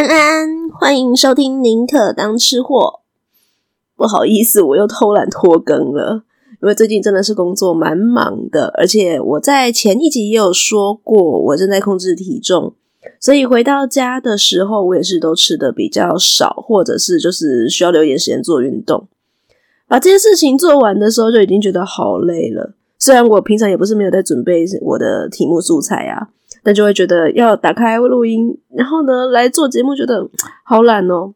安安，欢迎收听宁可当吃货。不好意思，我又偷懒拖更了，因为最近真的是工作蛮忙的，而且我在前一集也有说过，我正在控制体重，所以回到家的时候，我也是都吃的比较少，或者是就是需要留一点时间做运动。把这些事情做完的时候，就已经觉得好累了。虽然我平常也不是没有在准备我的题目素材啊。但就会觉得要打开录音，然后呢来做节目，觉得好懒哦。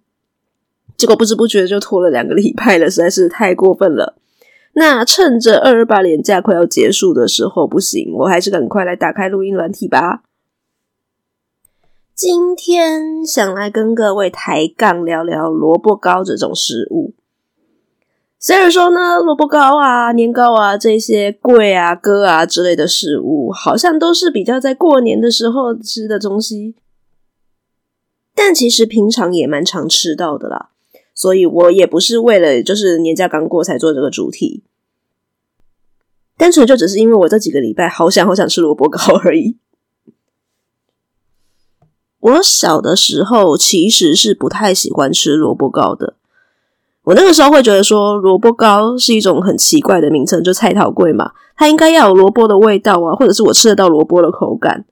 结果不知不觉就拖了两个礼拜了，实在是太过分了。那趁着二二八连假快要结束的时候，不行，我还是赶快来打开录音软体吧。今天想来跟各位抬杠聊聊萝卜糕这种食物。虽然说呢，萝卜糕啊、年糕啊这些贵啊、哥啊之类的食物，好像都是比较在过年的时候吃的东西，但其实平常也蛮常吃到的啦。所以我也不是为了就是年假刚过才做这个主题，单纯就只是因为我这几个礼拜好想好想吃萝卜糕而已。我小的时候其实是不太喜欢吃萝卜糕的。我那个时候会觉得说，萝卜糕是一种很奇怪的名称，就菜头粿嘛，它应该要有萝卜的味道啊，或者是我吃得到萝卜的口感。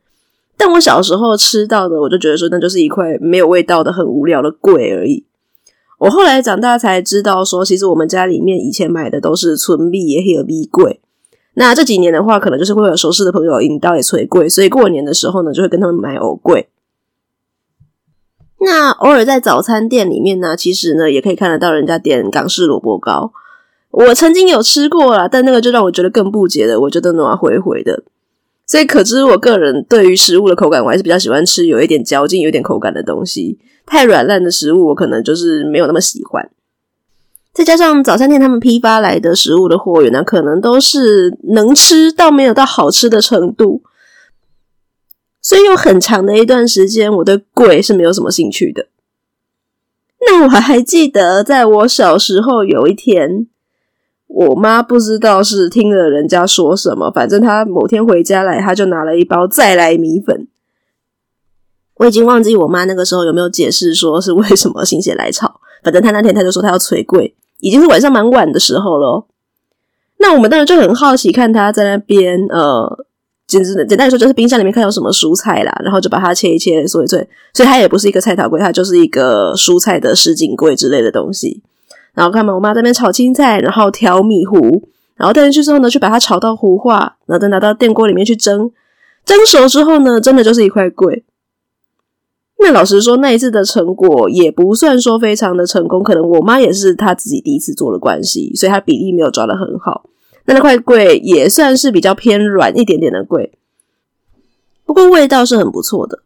但我小时候吃到的，我就觉得说，那就是一块没有味道的很无聊的粿而已。我后来长大才知道说，其实我们家里面以前买的都是纯米也有米粿。那这几年的话，可能就是会有熟识的朋友引导也催粿，所以过年的时候呢，就会跟他们买藕粿。那偶尔在早餐店里面呢，其实呢也可以看得到人家点港式萝卜糕。我曾经有吃过啦，但那个就让我觉得更不解的，我觉得暖回回的。所以可知我个人对于食物的口感，我还是比较喜欢吃有一点嚼劲、有点口感的东西。太软烂的食物，我可能就是没有那么喜欢。再加上早餐店他们批发来的食物的货源呢，可能都是能吃到没有到好吃的程度。所以有很长的一段时间，我对粿是没有什么兴趣的。那我还记得，在我小时候有一天，我妈不知道是听了人家说什么，反正她某天回家来，她就拿了一包再来米粉。我已经忘记我妈那个时候有没有解释说是为什么心血来潮，反正她那天她就说她要催粿，已经是晚上蛮晚的时候了。那我们当时就很好奇，看她在那边呃。简直，简单来说就是冰箱里面看有什么蔬菜啦，然后就把它切一切，所以。所以它也不是一个菜头柜，它就是一个蔬菜的什锦柜之类的东西。然后看嘛，我妈在那边炒青菜，然后调米糊，然后带进去之后呢，去把它炒到糊化，然后再拿到电锅里面去蒸。蒸熟之后呢，真的就是一块桂。那老实说，那一次的成果也不算说非常的成功，可能我妈也是她自己第一次做的关系，所以她比例没有抓得很好。那那块桂也算是比较偏软一点点的桂，不过味道是很不错的，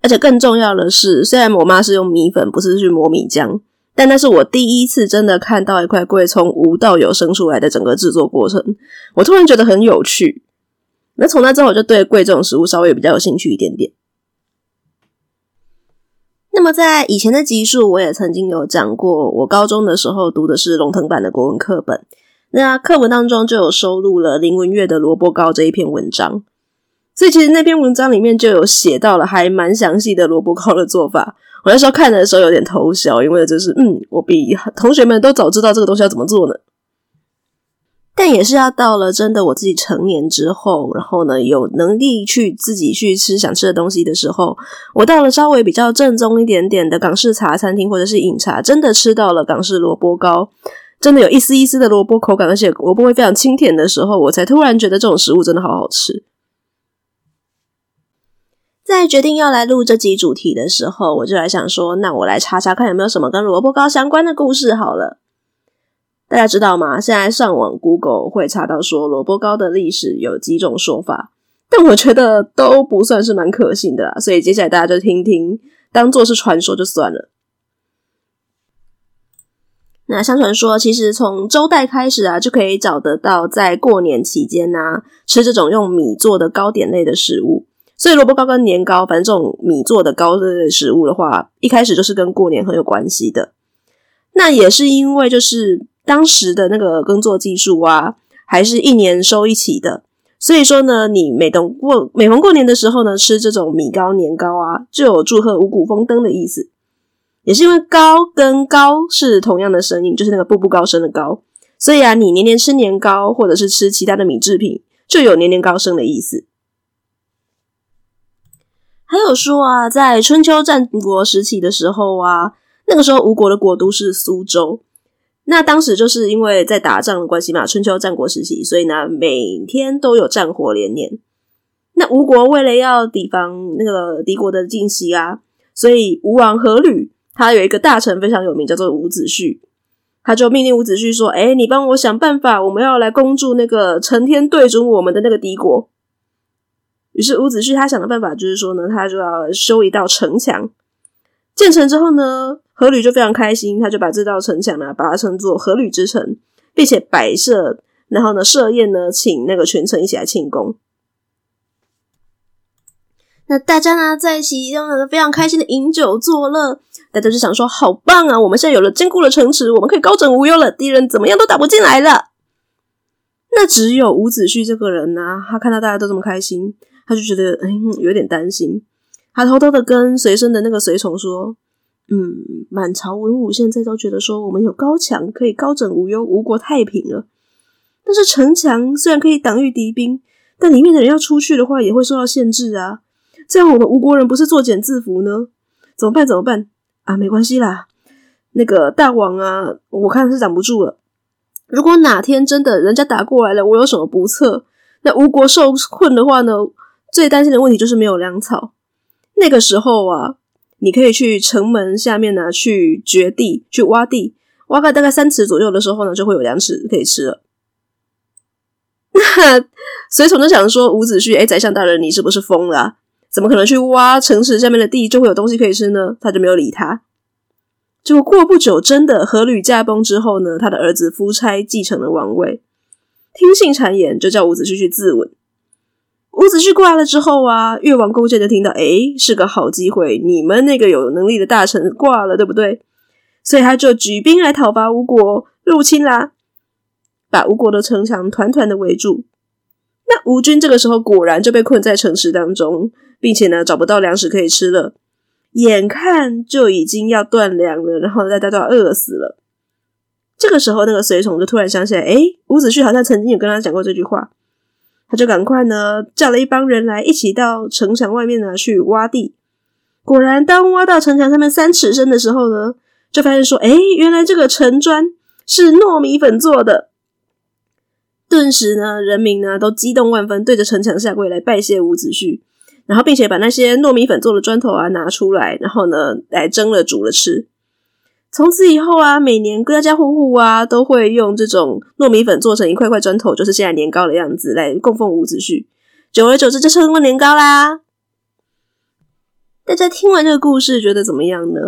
而且更重要的是，虽然我妈是用米粉，不是去磨米浆，但那是我第一次真的看到一块桂从无到有生出来的整个制作过程，我突然觉得很有趣。那从那之后，我就对桂这种食物稍微比较有兴趣一点点。那么在以前的集数，我也曾经有讲过，我高中的时候读的是龙腾版的国文课本。那课文当中就有收录了林文月的萝卜糕这一篇文章，所以其实那篇文章里面就有写到了还蛮详细的萝卜糕的做法。我那时候看的时候有点偷笑，因为就是嗯，我比同学们都早知道这个东西要怎么做呢。但也是要到了真的我自己成年之后，然后呢有能力去自己去吃想吃的东西的时候，我到了稍微比较正宗一点点的港式茶餐厅或者是饮茶，真的吃到了港式萝卜糕。真的有一丝一丝的萝卜口感，而且萝卜会非常清甜的时候，我才突然觉得这种食物真的好好吃。在决定要来录这集主题的时候，我就来想说，那我来查查看有没有什么跟萝卜糕相关的故事好了。大家知道吗？现在上网 Google 会查到说萝卜糕的历史有几种说法，但我觉得都不算是蛮可信的啦，所以接下来大家就听听，当做是传说就算了。那相传说，其实从周代开始啊，就可以找得到在过年期间呐、吃这种用米做的糕点类的食物。所以萝卜糕跟年糕，反正这种米做的糕类食物的话，一开始就是跟过年很有关系的。那也是因为就是当时的那个耕作技术啊，还是一年收一起的，所以说呢，你每逢过每逢过年的时候呢，吃这种米糕、年糕啊，就有祝贺五谷丰登的意思。也是因为高跟高是同样的声音，就是那个步步高升的高，所以啊，你年年吃年糕，或者是吃其他的米制品，就有年年高升的意思。还有说啊，在春秋战国时期的时候啊，那个时候吴国的国都是苏州。那当时就是因为在打仗的关系嘛，春秋战国时期，所以呢，每天都有战火连连。那吴国为了要抵防那个敌国的进袭啊，所以吴王阖闾他有一个大臣非常有名，叫做伍子胥，他就命令伍子胥说：“哎，你帮我想办法，我们要来攻住那个成天对准我们的那个敌国。”于是伍子胥他想的办法就是说呢，他就要修一道城墙。建成之后呢，阖闾就非常开心，他就把这道城墙呢，把它称作阖闾之城，并且摆设，然后呢设宴呢，请那个群臣一起来庆功。那大家呢在一起用了非常开心的饮酒作乐，大家就想说好棒啊！我们现在有了坚固的城池，我们可以高枕无忧了，敌人怎么样都打不进来了。那只有伍子胥这个人呢、他看到大家都这么开心。他就觉得嗯，有点担心。他偷偷的跟随身的那个随从说：“嗯，满朝文武现在都觉得说我们有高墙可以高枕无忧，吴国太平了。但是城墙虽然可以挡御敌兵，但里面的人要出去的话也会受到限制啊。这样我们吴国人不是作茧自缚呢？怎么办？怎么办？啊，没关系啦。那个大王啊，我看是挡不住了。如果哪天真的人家打过来了，我有什么不测？那吴国受困的话呢？”最担心的问题就是没有粮草。那个时候啊，你可以去城门下面呢，去掘地、去挖地，挖个大概三尺左右的时候呢，就会有粮食可以吃了。那随从就想说：“伍子胥，哎，宰相大人，你是不是疯了？怎么可能去挖城池下面的地就会有东西可以吃呢？”他就没有理他。结果过不久，真的阖闾驾崩之后呢，他的儿子夫差继承了王位，听信谗言，就叫伍子胥去自刎。伍子胥挂了之后啊，越王勾践就听到，诶，是个好机会，你们那个有能力的大臣挂了，对不对？所以他就举兵来讨伐吴国，入侵啦，把吴国的城墙团团的围住。那吴军这个时候果然就被困在城池当中，并且呢，找不到粮食可以吃了，眼看就已经要断粮了，然后大家都要饿死了。这个时候，那个随从就突然想起来，诶，伍子胥好像曾经有跟他讲过这句话。他就赶快呢，叫了一帮人来，一起到城墙外面呢去挖地。果然，当挖到城墙上面三尺深的时候呢，就发现说：“哎，原来这个城砖是糯米粉做的。”顿时呢，人民呢都激动万分，对着城墙下跪来拜谢伍子胥，然后并且把那些糯米粉做的砖头啊拿出来，然后呢来蒸了煮了吃。从此以后啊，每年各家户户啊都会用这种糯米粉做成一块块砖头，就是现在年糕的样子来供奉伍子胥。久而久之，就称为年糕啦。大家听完这个故事，觉得怎么样呢？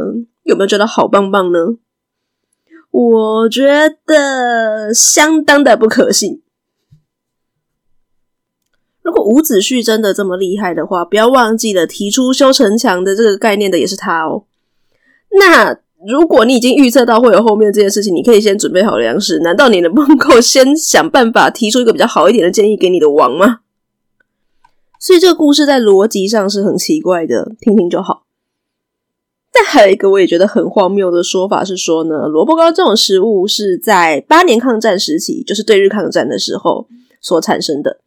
有没有觉得好棒棒呢？我觉得相当的不可信。如果伍子胥真的这么厉害的话，不要忘记了提出修城墙的这个概念的也是他哦。那。如果你已经预测到会有后面这件事情，你可以先准备好粮食。难道你能不能够先想办法提出一个比较好一点的建议给你的王吗？所以这个故事在逻辑上是很奇怪的，听听就好。但还有一个我也觉得很荒谬的说法是说呢，萝卜糕这种食物是在八年抗战时期，就是对日抗战的时候所产生的。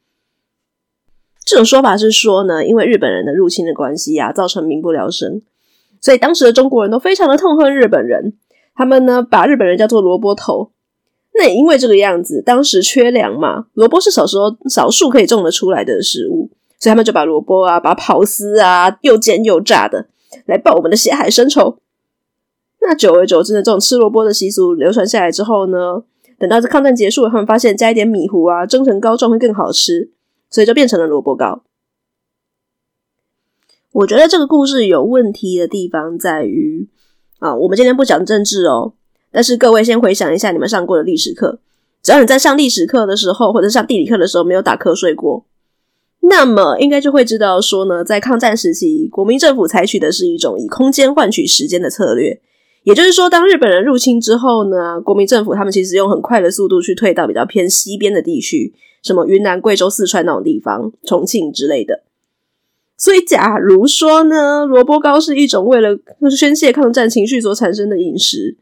这种说法是说呢，因为日本人的入侵的关系呀、啊，造成民不聊生。所以当时的中国人都非常的痛恨日本人，他们呢把日本人叫做萝卜头。那也因为这个样子，当时缺粮嘛，萝卜是小时候少数可以种得出来的食物，所以他们就把萝卜啊，把刨丝啊，又煎又炸的来报我们的血海深仇。那久而久之呢，这种吃萝卜的习俗流传下来之后呢，等到这抗战结束，他们发现加一点米糊啊，蒸成糕状会更好吃，所以就变成了萝卜糕。我觉得这个故事有问题的地方在于啊，我们今天不讲政治哦，但是各位先回想一下你们上过的历史课，只要你在上历史课的时候或者上地理课的时候没有打瞌睡过，那么应该就会知道说呢，在抗战时期，国民政府采取的是一种以空间换取时间的策略，也就是说，当日本人入侵之后呢，国民政府他们其实用很快的速度去退到比较偏西边的地区，什么云南、贵州、四川那种地方，重庆之类的。所以，假如说呢，萝卜糕是一种为了宣泄抗战情绪所产生的饮食，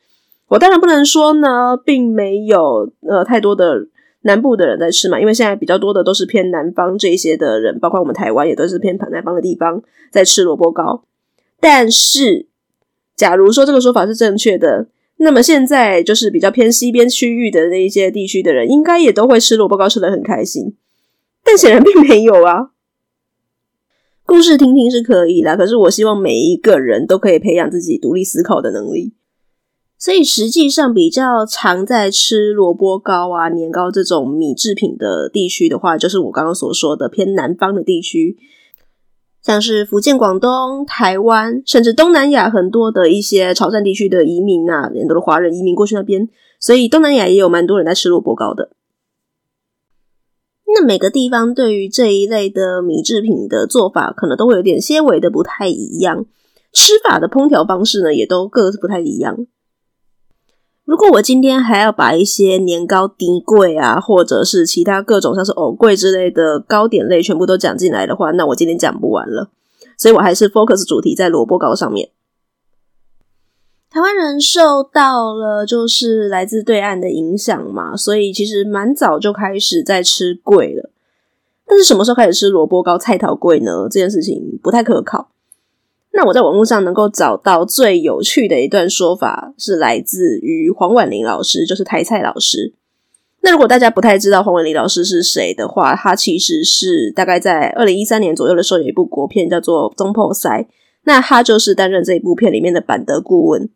我当然不能说呢，并没有呃太多的南部的人在吃嘛，因为现在比较多的都是偏南方这一些的人，包括我们台湾也都是偏南方的地方在吃萝卜糕。但是，假如说这个说法是正确的，那么现在就是比较偏西边区域的那一些地区的人，应该也都会吃萝卜糕，吃得很开心。但显然并没有啊。故事听听是可以啦，可是我希望每一个人都可以培养自己独立思考的能力。所以实际上比较常在吃萝卜糕啊、年糕这种米制品的地区的话，就是我刚刚所说的偏南方的地区，像是福建、广东、台湾，甚至东南亚很多的一些潮汕地区的移民啊，很多的华人移民过去那边，所以东南亚也有蛮多人在吃萝卜糕的。那每个地方对于这一类的米制品的做法，可能都会有点些微的不太一样，吃法的烹调方式呢，也都各自不太一样。如果我今天还要把一些年糕、甜粿啊，或者是其他各种像是藕粿之类的糕点类全部都讲进来的话，那我今天讲不完了。所以我还是 focus 主题在萝卜糕上面。台湾人受到了就是来自对岸的影响嘛，所以其实蛮早就开始在吃粿了。但是什么时候开始吃萝卜糕、菜头粿呢？这件事情不太可靠。那我在网络上能够找到最有趣的一段说法，是来自于黄婉玲老师，就是台菜老师。那如果大家不太知道黄婉玲老师是谁的话，他其实是大概在二零一三年左右的时候有一部国片叫做《总铺师》，那他就是担任这一部片里面的版德顾问。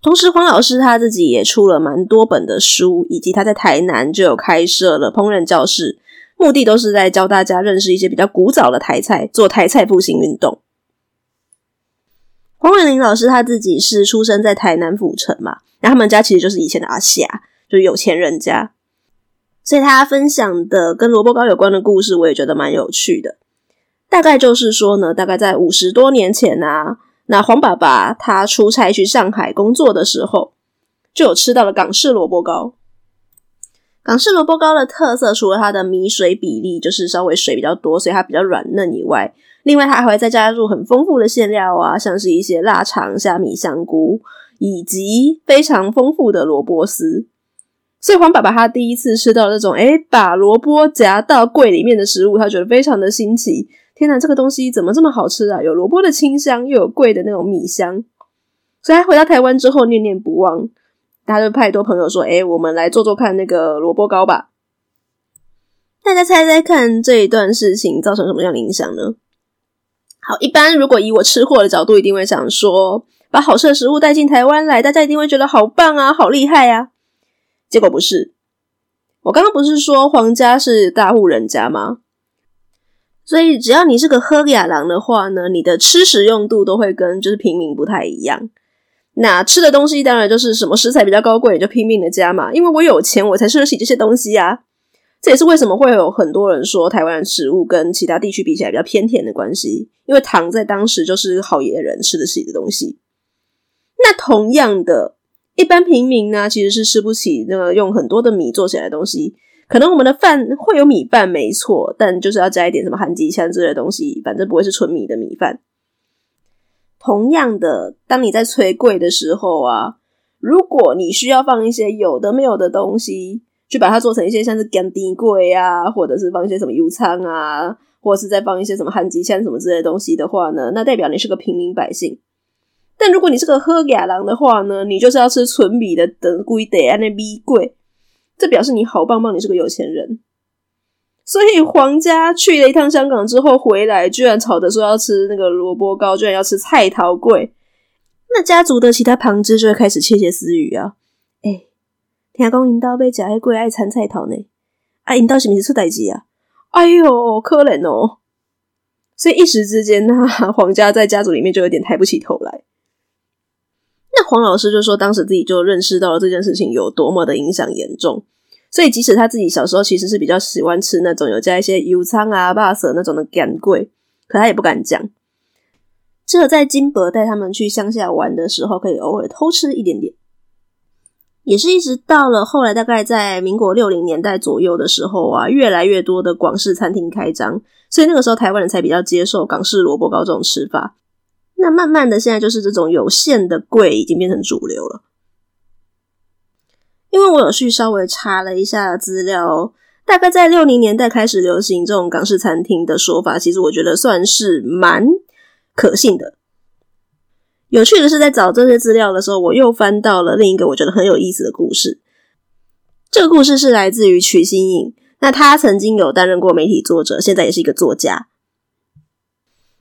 同时，黄老师他自己也出了蛮多本的书，以及他在台南就有开设了烹饪教室，目的都是在教大家认识一些比较古早的台菜，做台菜复兴运动。黄伟玲老师他自己是出生在台南府城嘛，那他们家其实就是以前的阿霞，就是有钱人家，所以他分享的跟萝卜糕有关的故事，我也觉得蛮有趣的。大概就是说呢，大概在五十多年前啊。那黄爸爸他出差去上海工作的时候，就有吃到了港式萝卜糕。港式萝卜糕的特色，除了它的米水比例就是稍微水比较多，所以它比较软嫩以外，另外它还会再加入很丰富的馅料啊，像是一些腊肠、虾米、香菇，以及非常丰富的萝卜丝。所以黄爸爸他第一次吃到这种，诶，把萝卜夹到柜里面的食物，他觉得非常的新奇。天哪，这个东西怎么这么好吃啊？有萝卜的清香，又有桂的那种米香。所以他回到台湾之后念念不忘，他就派多朋友说：“诶，我们来做做看那个萝卜糕吧。”大家猜猜看，这一段事情造成什么样的影响呢？好，一般如果以我吃货的角度，一定会想说，把好吃的食物带进台湾来，大家一定会觉得好棒啊，好厉害啊。结果不是，我刚刚不是说皇家是大户人家吗？所以，只要你是个喝雅郎的话呢，你的吃食用度都会跟就是平民不太一样。那吃的东西当然就是什么食材比较高贵，你就拼命的加嘛。因为我有钱，我才吃得起这些东西啊。这也是为什么会有很多人说台湾的食物跟其他地区比起来比较偏甜的关系。因为糖在当时就是好野人吃得起的东西。那同样的，一般平民呢，其实是吃不起那个用很多的米做起来的东西。可能我们的饭会有米饭，没错，但就是要加一点什么韩吉香之类的东西，反正不会是纯米的米饭。同样的，当你在炊粿的时候啊，如果你需要放一些有的没有的东西，去把它做成一些像是干丁柜啊，或者是放一些什么油仓啊，或者是再放一些什么焊机枪什么之类的东西的话呢，那代表你是个平民百姓。但如果你是个好野人的话呢，你就是要吃纯米的等贵的安那米粿。这表示你好棒棒，你是个有钱人。所以皇家去了一趟香港之后回来，居然吵着说要吃那个萝卜糕，居然要吃菜头粿。那家族的其他旁支就会开始窃窃私语啊！听讲因兜要食迄粿爱掺菜头呢，啊，因兜是不是出代志啊？哎哟，可怜哦！所以一时之间，那黄家在家族里面就有点抬不起头来。那黄老师就说，当时自己就认识到了这件事情有多么的影响严重，所以即使他自己小时候其实是比较喜欢吃那种有加一些油葱啊、巴色那种的干桂，可他也不敢讲，只有在金伯带他们去乡下玩的时候，可以偶尔偷吃一点点。也是一直到了后来，大概在民国六零年代左右的时候啊，越来越多的广式餐厅开张，所以那个时候台湾人才比较接受港式萝卜糕这种吃法。那慢慢的，现在就是这种有限的粿已经变成主流了。因为我有去稍微查了一下资料，大概在六零年代开始流行这种港式餐厅的说法，其实我觉得算是蛮可信的。有趣的是，在找这些资料的时候，我又翻到了另一个我觉得很有意思的故事。这个故事是来自于瞿欣颖，那他曾经有担任过媒体作者，现在也是一个作家。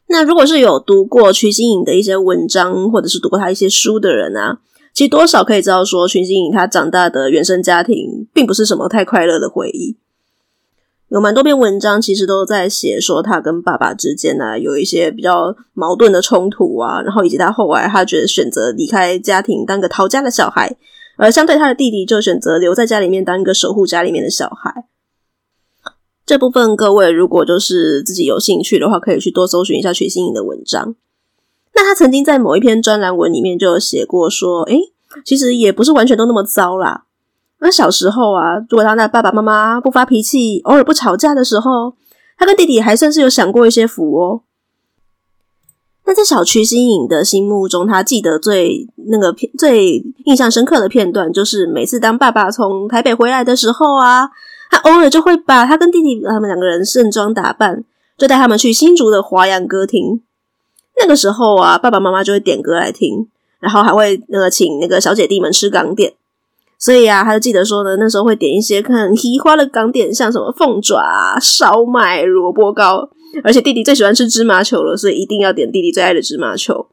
那如果是有读过瞿欣颖的一些文章，或者是读过他一些书的人啊，其实多少可以知道说，瞿欣颖他长大的原生家庭并不是什么太快乐的回忆。有蛮多篇文章，其实都在写说他跟爸爸之间呢、有一些比较矛盾的冲突啊，然后以及他后来他觉得选择离开家庭当个逃家的小孩，而相对他的弟弟就选择留在家里面当一个守护家里面的小孩。这部分各位如果就是自己有兴趣的话，可以去多搜寻一下徐新颖的文章。那他曾经在某一篇专栏文里面就有写过说，诶，其实也不是完全都那么糟啦。那小时候啊，如果他那爸爸妈妈不发脾气，偶尔不吵架的时候，他跟弟弟还算是有享过一些福哦。那在小区新颖的心目中，他记得最那个片最印象深刻的片段，就是每次当爸爸从台北回来的时候啊，他偶尔就会把他跟弟弟他们两个人盛装打扮，就带他们去新竹的华阳歌厅。那个时候啊，爸爸妈妈就会点歌来听，然后还会那个请那个小姐弟们吃港点。所以啊，他就记得说呢，那时候会点一些很奇花的港点，像什么凤爪、烧麦、萝卜糕，而且弟弟最喜欢吃芝麻球了，所以一定要点弟弟最爱的芝麻球。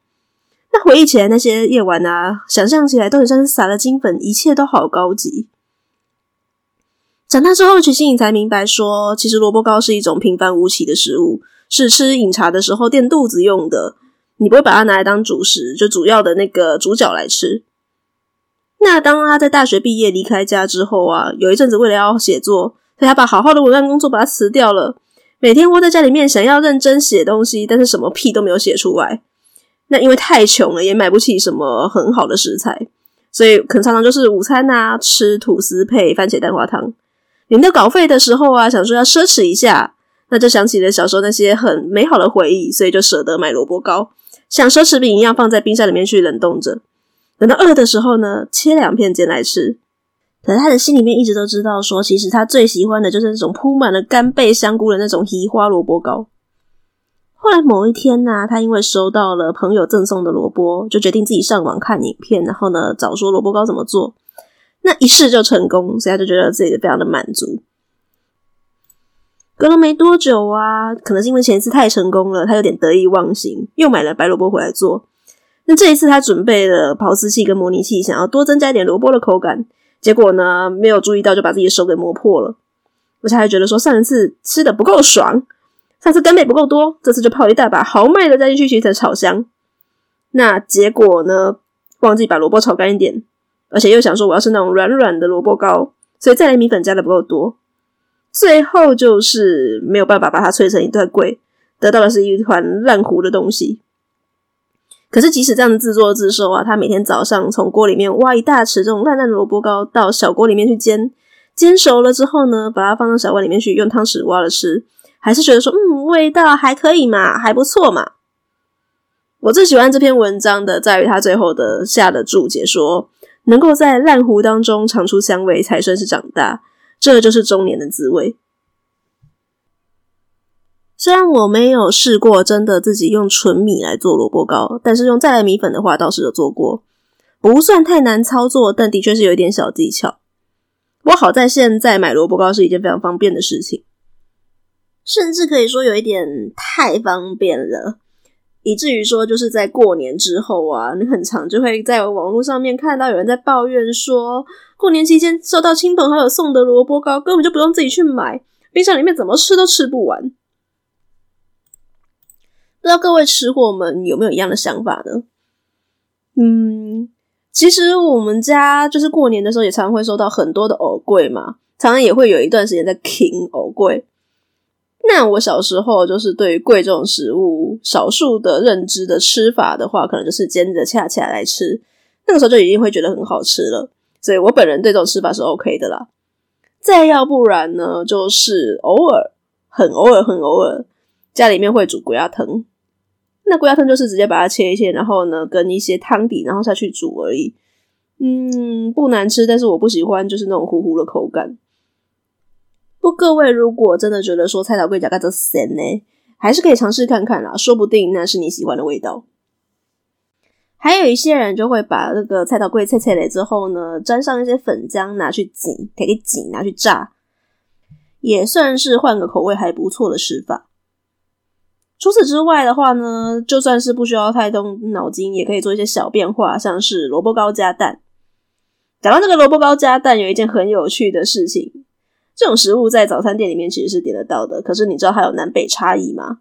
那回忆起来那些夜晚啊，想象起来都很像是撒了金粉，一切都好高级。长大之后，瞿欣颖才明白说，其实萝卜糕是一种平凡无奇的食物，是吃饮茶的时候垫肚子用的。你不会把它拿来当主食，就主要的那个主角来吃。那当他在大学毕业离开家之后啊，有一阵子为了要写作，所以他把好好的文案工作把它辞掉了，每天窝在家里面想要认真写东西，但是什么屁都没有写出来。那因为太穷了，也买不起什么很好的食材，所以可能常常就是午餐啊吃吐司配番茄蛋花汤。领到稿费的时候啊，想说要奢侈一下，那就想起了小时候那些很美好的回忆，所以就舍得买萝卜糕，像奢侈品一样放在冰箱里面去冷冻着。等到饿的时候呢，切两片煎来吃。可是他的心里面一直都知道，说其实他最喜欢的就是那种铺满了干贝香菇的那种奇花萝卜糕。后来某一天呢、他因为收到了朋友赠送的萝卜，就决定自己上网看影片，然后呢找说萝卜糕怎么做。那一试就成功，所以他就觉得自己非常的满足。隔了没多久啊，可能是因为前一次太成功了，他有点得意忘形，又买了白萝卜回来做。那这一次他准备了刨丝器跟模拟器，想要多增加一点萝卜的口感，结果呢没有注意到，就把自己的手给磨破了。而且还觉得说上一次吃的不够爽，上次干贝不够多，这次就泡一大把豪迈的加进去去炒香。那结果呢，忘记把萝卜炒干一点，而且又想说我要是那种软软的萝卜糕，所以再来米粉加的不够多，最后就是没有办法把它脆成一段粿，得到的是一团烂糊的东西。可是，即使这样自作自受啊，他每天早上从锅里面挖一大匙这种烂烂的萝卜糕到小锅里面去煎，煎熟了之后呢，把它放到小碗里面去，用汤匙挖了吃，还是觉得说，嗯，味道还可以嘛，还不错嘛。我最喜欢这篇文章的，在于他最后的下的注解说，能够在烂糊当中尝出香味，才算是长大，这就是中年的滋味。虽然我没有试过真的自己用纯米来做萝卜糕，但是用再来米粉的话倒是有做过，不算太难操作，但的确是有一点小技巧。不过好在现在买萝卜糕是一件非常方便的事情，甚至可以说有一点太方便了，以至于说就是在过年之后啊，你很常就会在网络上面看到有人在抱怨说，过年期间收到亲朋好友送的萝卜糕根本就不用自己去买，冰箱里面怎么吃都吃不完。不知道各位吃货们有没有一样的想法呢？嗯，其实我们家就是过年的时候也常常会收到很多的藕桂嘛，常常也会有一段时间在啃藕桂。那我小时候就是对于贵重食物，少数的认知的吃法的话，可能就是煎着恰恰来吃，那个时候就已经会觉得很好吃了。所以我本人对这种吃法是 OK 的啦。再要不然呢，就是偶尔，很偶尔，很偶尔，家里面会煮龟仔汤。那龟仔汤就是直接把它切一切，然后呢，跟一些汤底，然后下去煮而已。嗯，不难吃，但是我不喜欢就是那种糊糊的口感。不，各位如果真的觉得说菜头粿吃甲做咸呢，还是可以尝试看看啦，说不定那是你喜欢的味道。还有一些人就会把那个菜头粿切切了之后呢，沾上一些粉浆，拿去挤，可以挤，拿去炸，也算是换个口味还不错的吃法。除此之外的话呢，就算是不需要太动脑筋，也可以做一些小变化，像是萝卜糕加蛋。讲到这个萝卜糕加蛋，有一件很有趣的事情，这种食物在早餐店里面其实是点得到的，可是你知道它有南北差异吗？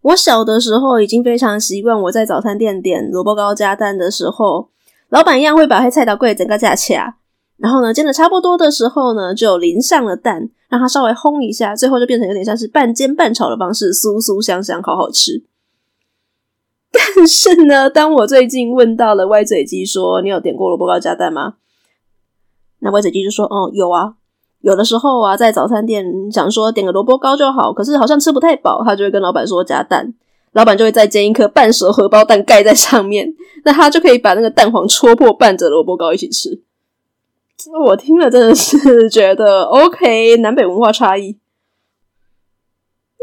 我小的时候已经非常习惯，我在早餐店点萝卜糕加蛋的时候，老板一样会把黑菜刀柜整个架起来，然后呢煎的差不多的时候呢，就淋上了蛋，让它稍微烘一下，最后就变成有点像是半煎半炒的方式，酥酥香香，好好吃。但是呢，当我最近问到了歪嘴鸡说：“你有点过萝卜糕加蛋吗？”那歪嘴鸡就说：“哦，有啊。”有的时候啊，在早餐店想说点个萝卜糕就好，可是好像吃不太饱，他就会跟老板说加蛋，老板就会再煎一颗半熟荷包蛋盖在上面，那他就可以把那个蛋黄戳破，拌着萝卜糕一起吃。我听了真的是觉得 OK，南北文化差异。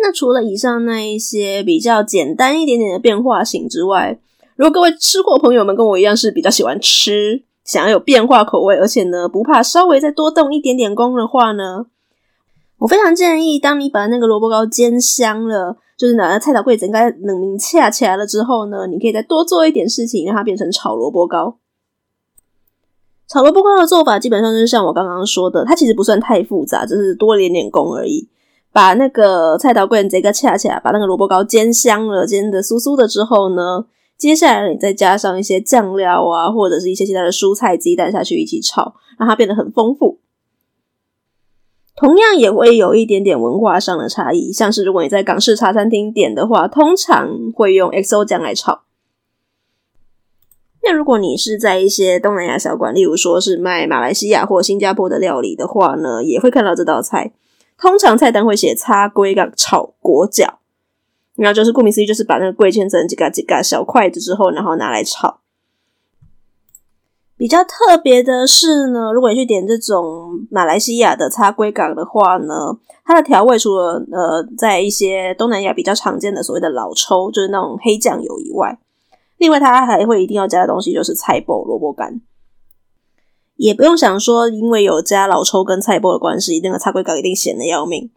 那除了以上那一些比较简单一点点的变化型之外，如果各位吃货朋友们跟我一样是比较喜欢吃。想要有变化口味，而且呢不怕稍微再多动一点点工的话呢，我非常建议，当你把那个萝卜糕煎香了，就是拿菜头粿整个冷凝恰起来了之后呢，你可以再多做一点事情，让它变成炒萝卜糕。炒萝卜糕的做法基本上就是像我刚刚说的，它其实不算太复杂，只是多一点点工而已。把那个菜头粿这个恰恰，把那个萝卜糕煎香了，煎得酥酥的之后呢，接下来你再加上一些酱料啊，或者是一些其他的蔬菜、鸡蛋下去一起炒，让它变得很丰富。同样也会有一点点文化上的差异，像是如果你在港式茶餐厅点的话，通常会用 XO 酱来炒。那如果你是在一些东南亚小馆，例如说是卖马来西亚或新加坡的料理的话呢，也会看到这道菜。通常菜单会写“叉龟甲炒果角”。然后就是顾名思义，就是把那个粿切成几个几个小块子之后，然后拿来炒。比较特别的是呢，如果你去点这种马来西亚的叉龟港的话呢，它的调味除了呃在一些东南亚比较常见的所谓的老抽，就是那种黑酱油以外，另外它还会一定要加的东西就是菜脯萝卜干。也不用想说，因为有加老抽跟菜脯的关系，那个叉龟港一定咸的要命。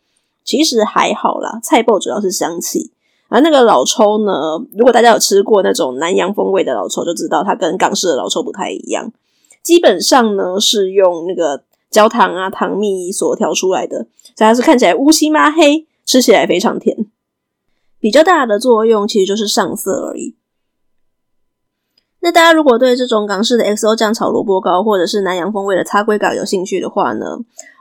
其实还好啦，菜脯主要是香气。而那个老抽呢，如果大家有吃过那种南洋风味的老抽，就知道它跟港式的老抽不太一样。基本上呢，是用那个焦糖啊、糖蜜所调出来的，所以它是看起来乌漆嘛黑，吃起来非常甜。比较大的作用其实就是上色而已。那大家如果对这种港式的 XO 酱炒萝卜糕，或者是南洋风味的叉龟糕有兴趣的话呢，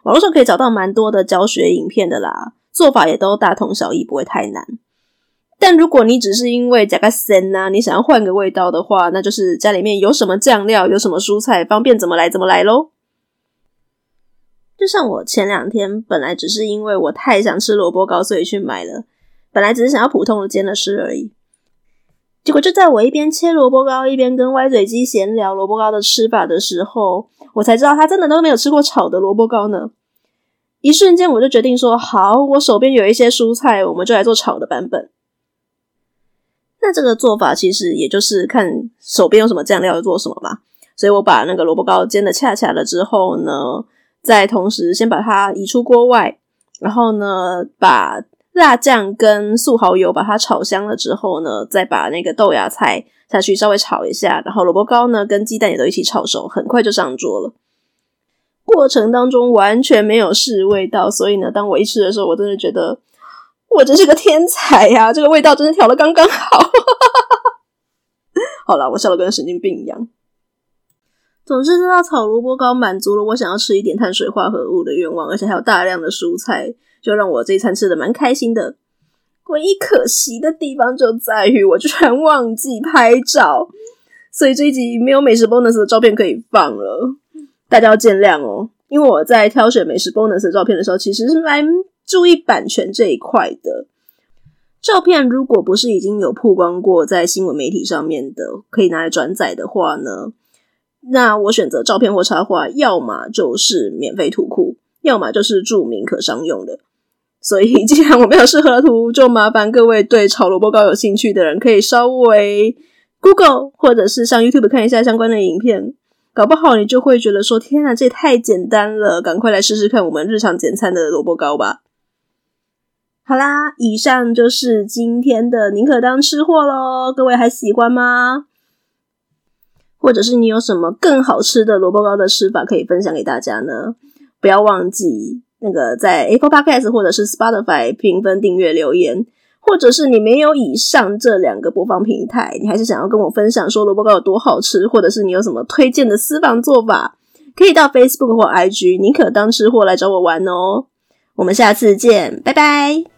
网络上可以找到蛮多的教学影片的啦，做法也都大同小异，不会太难。但如果你只是因为加个咸呐，你想要换个味道的话，那就是家里面有什么酱料，有什么蔬菜，方便怎么来怎么来喽。就像我前两天本来只是因为我太想吃萝卜糕，所以去买了。本来只是想要普通的煎了吃而已，结果就在我一边切萝卜糕，一边跟歪嘴鸡闲聊萝卜糕的吃法的时候，我才知道他真的都没有吃过炒的萝卜糕呢。一瞬间我就决定说：好，我手边有一些蔬菜，我们就来做炒的版本。那这个做法其实也就是看手边有什么酱料就做什么嘛，所以我把那个萝卜糕煎的恰恰了之后呢，再同时先把它移出锅外，然后呢把辣酱跟素蚝油把它炒香了之后呢，再把那个豆芽菜下去稍微炒一下，然后萝卜糕呢跟鸡蛋也都一起炒熟，很快就上桌了。过程当中完全没有试味道，所以呢，当我一吃的时候，我真的觉得。我真是个天才呀、啊！这个味道真的调得刚刚好。好了，我笑得跟神经病一样。总之，这道炒萝卜糕满足了我想要吃一点碳水化合物的愿望，而且还有大量的蔬菜，就让我这一餐吃的蛮开心的。唯一可惜的地方就在于我居然忘记拍照，所以这一集没有美食 bonus 的照片可以放了，大家要见谅哦。因为我在挑选美食 bonus 的照片的时候，其实是蛮注意版权这一块的。照片如果不是已经有曝光过在新闻媒体上面的，可以拿来转载的话呢，那我选择照片或插画，要么就是免费图库，要么就是注明可商用的。所以既然我没有适合的图，就麻烦各位对炒萝卜糕有兴趣的人，可以稍微 Google 或者是上 YouTube 看一下相关的影片，搞不好你就会觉得说：天哪，这也太简单了！赶快来试试看我们日常简餐的萝卜糕吧。好啦，以上就是今天的宁可当吃货喽。各位还喜欢吗？或者是你有什么更好吃的萝卜糕的吃法可以分享给大家呢？不要忘记那个在 Apple Podcast 或者是 Spotify 评分、订阅、留言。或者是你没有以上这两个播放平台，你还是想要跟我分享说萝卜糕有多好吃，或者是你有什么推荐的私房做法，可以到 Facebook 或 IG 你可当吃货来找我玩哦。我们下次见，拜拜。